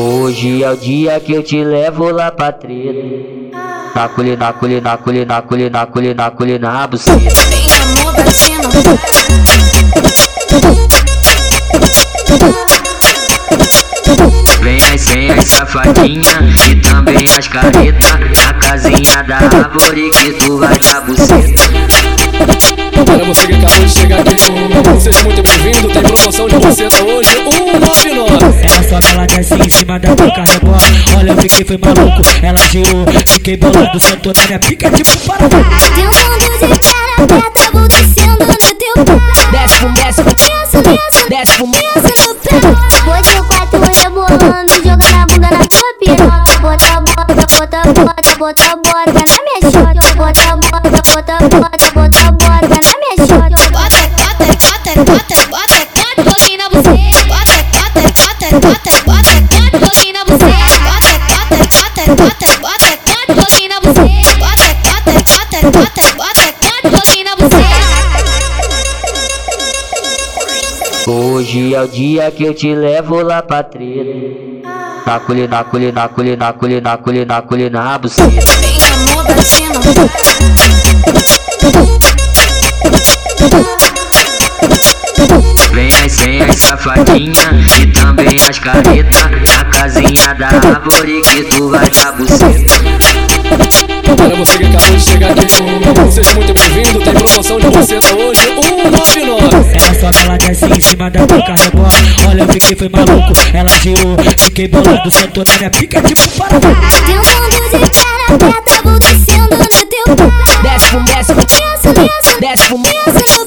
Hoje é o dia que eu te levo lá pra treta. Na colhe, na colhe, na colhe, na colhe, na buceta. Vem cima. Vem as safadinha e também as careta Na casinha da árvore que tu vai dar buceta Para você que acabou de chegar aqui Seja muito bem-vindo, tem promoção de buceta hoje 199 Ela sobe, ela desce em cima da boca rebola Olha, eu fiquei foi maluco, ela girou Fiquei bolado, sentou na minha pica tipo para mundo de cara aberta, vou descendo no teu pé. Desce, fum, desce, Desce, desce, desce, fum desce no pé. Bota o quatro rebolando, joga na bunda na tua piroca. Bota, bota, bota, bota, bota, bota na minha. Bota, bota, bota, bota, bota, bota Bota, bota, bota, bota, bota, pouquinho na buceta. Bota, bota, bota, bota, bota, bota, pouquinho na buceta. Hoje é o dia que eu te levo lá pra treta. Na colhe, na colhe, na colhe, na colhe, na buceta. Vem amor pra safadinha e também as careta Na casinha da árvore que tu vai dar buceta. Para você que acabou de chegar aqui no Seja muito bem-vindo, tem promoção de buceta hoje 199 Ela sobe, ela desce em cima da boca rebola Olha, eu fiquei foi maluco, ela girou Fiquei bolado, sentou na minha pica tipo para Teu mundo de cara aberta, vou descendo no teu pé. Desce, desce, Desce, desce, desce, desce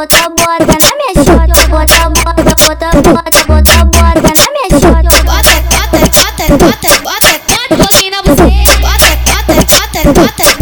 bota, bota, na minha xota. Bota, bota, bota, bota, bota, bota na minha xota. Bota, bota, bota, bota, bota, bota, pouquinho na bota, bota, bota, bota, bota,